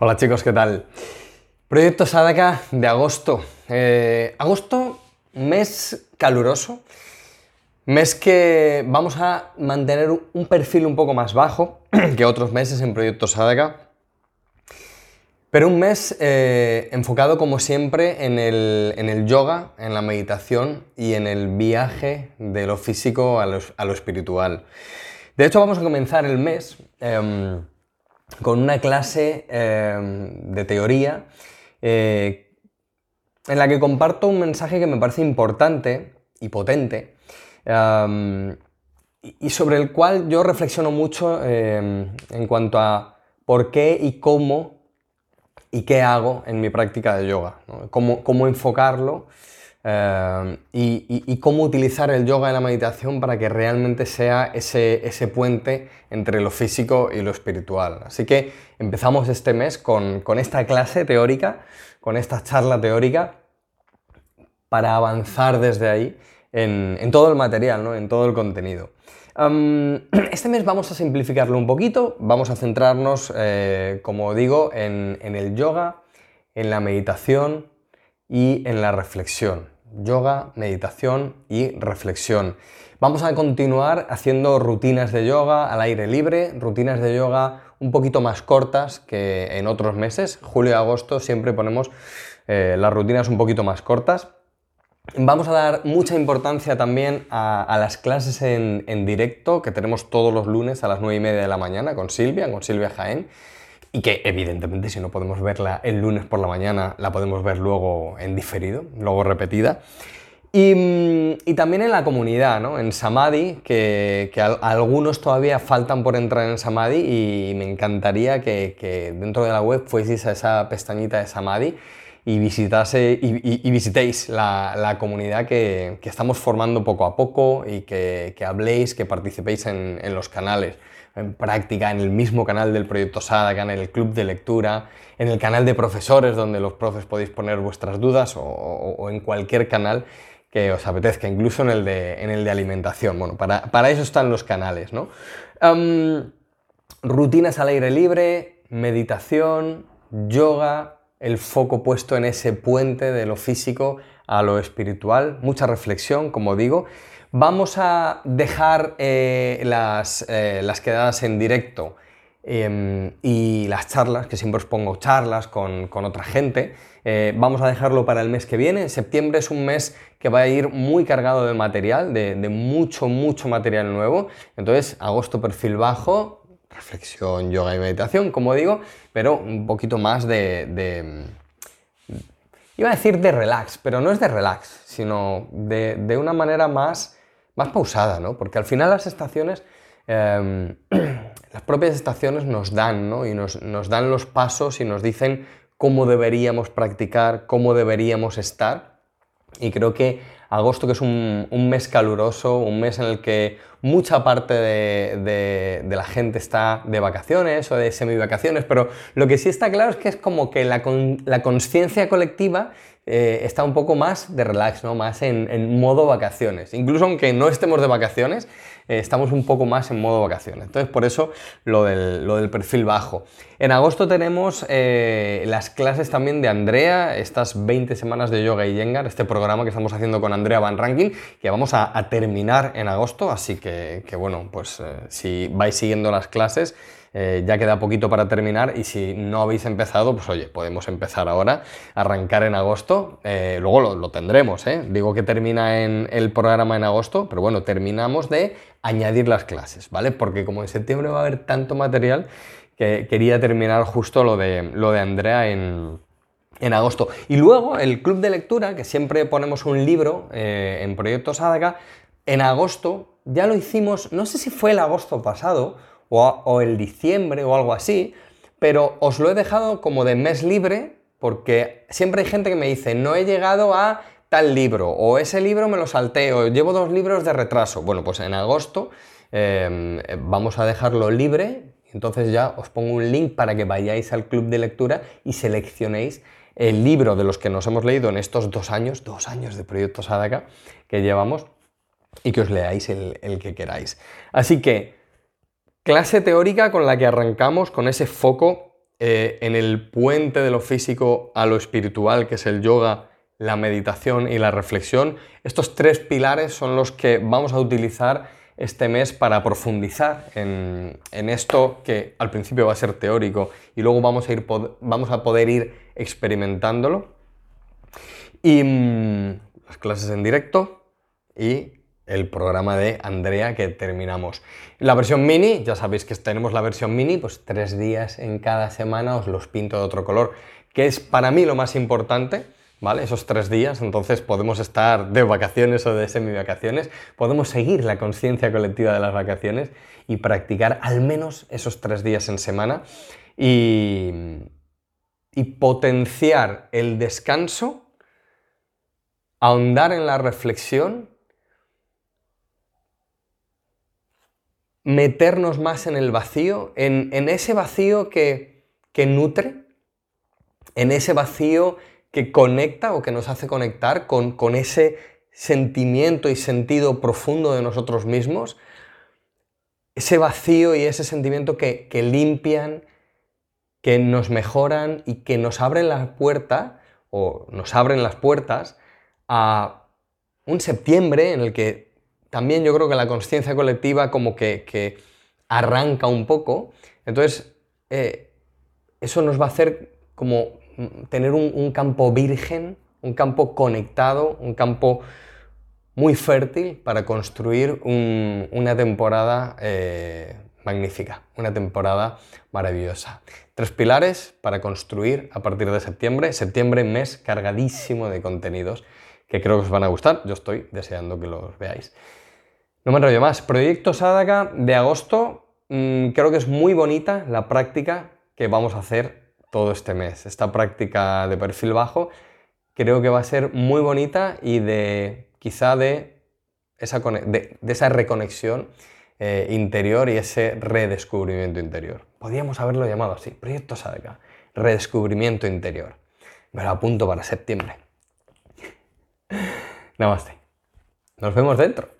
Hola chicos, ¿qué tal? Proyecto Sadaka de agosto. Eh, agosto, mes caluroso, mes que vamos a mantener un perfil un poco más bajo que otros meses en Proyecto Sadaka. Pero un mes eh, enfocado como siempre en el, yoga, en la meditación y en el viaje de lo físico a lo, espiritual. De hecho, vamos a comenzar el mes em, con una clase em, de teoría eh, en la que comparto un mensaje que me parece importante y potente y sobre el cual yo reflexiono mucho en cuanto a por qué y cómo y qué hago en mi práctica de yoga, cómo, enfocarlo eh, y, cómo utilizar el yoga y la meditación para que realmente sea ese, puente entre lo físico y lo espiritual. Así que empezamos este mes con, esta clase teórica, con esta charla teórica, para avanzar desde ahí en, todo el material, ¿no? en todo el contenido. este mes vamos a simplificarlo un poquito, vamos a centrarnos, eh, como digo, en, el yoga, en la meditación y en la reflexión. Yoga, meditación y reflexión. Vamos a continuar haciendo rutinas de yoga al aire libre, rutinas de yoga un poquito más cortas que en otros meses. Julio y agosto siempre ponemos eh, las rutinas un poquito más cortas. Vamos a dar mucha importancia también a, las clases en, directo que tenemos todos los lunes a las 9 y media de la mañana con Silvia, con Silvia Jaén. Y que evidentemente si no podemos verla el lunes por la mañana, la podemos ver luego en diferido, luego repetida. Y, también en la comunidad, ¿no? en Samadhi, que, algunos todavía faltan por entrar en Samadhi y me encantaría que, que dentro de la web fueseis a esa pestañita de Samadhi y, visitase, y, visitéis la, comunidad que, estamos formando poco a poco y que, habléis, que participéis en, los canales, en práctica, en el mismo canal del proyecto Sadaka, en el club de lectura, en el canal de profesores donde los profes podéis poner vuestras dudas o, en cualquier canal que os apetezca, incluso en el de, en el de alimentación. Bueno, para, eso están los canales, ¿no? rutinas al aire libre, meditación, yoga, el foco puesto en ese puente de lo físico a lo espiritual, mucha reflexión, como digo. Vamos a dejar eh, las, eh, las, quedadas en directo em, y las charlas, que siempre os pongo charlas con, otra gente. Eh, vamos a dejarlo para el mes que viene. Septiembre es un mes que va a ir muy cargado de material, de, de mucho, mucho material nuevo. Entonces, agosto perfil bajo, reflexión, yoga y meditación, como digo, pero un poquito más de, iba a decir de relax, pero no es de relax, sino de, una manera más, más pausada, ¿no? Porque al final las estaciones, em, las propias estaciones nos dan, ¿no? Y nos, nos dan los pasos y nos dicen cómo deberíamos practicar, cómo deberíamos estar. Y creo que agosto, que es un, mes caluroso, un mes en el que mucha parte de, la gente está de vacaciones o de semi-vacaciones, pero lo que sí está claro es que es como que la, conciencia colectiva eh, está un poco más de relax, ¿no? más en, modo vacaciones. Incluso aunque no estemos de vacaciones, eh, estamos un poco más en modo vacaciones. Entonces, por eso lo del, perfil bajo. En agosto tenemos eh, las clases también de Andrea, estas 20 semanas de yoga y yengar, este programa que estamos haciendo con Andrea Van Ranking, que vamos a, terminar en agosto, así que, que bueno, pues si vais siguiendo las clases, eh, ya queda poquito para terminar y si no habéis empezado, pues oye, podemos empezar ahora, arrancar en agosto, eh, luego lo, tendremos, ¿eh? digo que termina en el programa en agosto, pero bueno, terminamos de añadir las clases, ¿vale? Porque como en septiembre va a haber tanto material que quería terminar justo lo de, lo de Andrea en, en agosto. Y luego el club de lectura, que siempre ponemos un libro en Proyecto Sadaka, en agosto ya lo hicimos, no sé si fue el agosto pasado o, el diciembre o algo así, pero os lo he dejado como de mes libre porque siempre hay gente que me dice, no he llegado a tal libro, o ese libro me lo salté, o llevo dos libros de retraso. Bueno, pues en agosto em, vamos a dejarlo libre, entonces ya os pongo un link para que vayáis al club de lectura y seleccionéis el libro de los que nos hemos leído en estos dos años, dos años de Proyecto Sadaka que llevamos, y que os leáis el que queráis. Así que Clase teórica con la que arrancamos con ese foco eh, en el puente de lo físico a lo espiritual, que es el yoga, la meditación y la reflexión. Estos tres pilares son los que vamos a utilizar este mes para profundizar en, esto que al principio va a ser teórico y luego vamos a, ir, vamos a poder ir experimentándolo. Y mm, las clases en directo y el programa de Andrea que terminamos. La versión mini, ya sabéis que tenemos la versión mini, pues tres días en cada semana os los pinto de otro color, que es para mí lo más importante, ¿vale? Esos tres días, entonces podemos estar de vacaciones o de semi-vacaciones, podemos seguir la conciencia colectiva de las vacaciones y practicar al menos esos tres días en semana y, y potenciar el descanso, ahondar en la reflexión meternos más en el vacío, en, ese vacío que, nutre, en ese vacío que conecta o que nos hace conectar con, ese sentimiento y sentido profundo de nosotros mismos, ese vacío y ese sentimiento que, que limpian, que nos mejoran y que nos abren la puerta o nos abren las puertas a un septiembre en el que también yo creo que la conciencia colectiva como que, arranca un poco. Entonces, eh, eso nos va a hacer como tener un, campo virgen, un campo conectado, un campo muy fértil para construir una temporada eh, magnífica, una temporada maravillosa. Tres pilares para construir a partir de septiembre. Septiembre, mes cargadísimo de contenidos que creo que os van a gustar. Yo estoy deseando que los veáis. No me enrollo más. Proyecto Sadaka de agosto. Mm, creo que es muy bonita la práctica que vamos a hacer todo este mes. Esta práctica de perfil bajo creo que va a ser muy bonita y de quizá de esa, reconexión eh, interior y ese redescubrimiento interior. Podríamos haberlo llamado así, Proyecto Sadaka, redescubrimiento interior. Me lo apunto para septiembre. Namaste. Nos vemos dentro.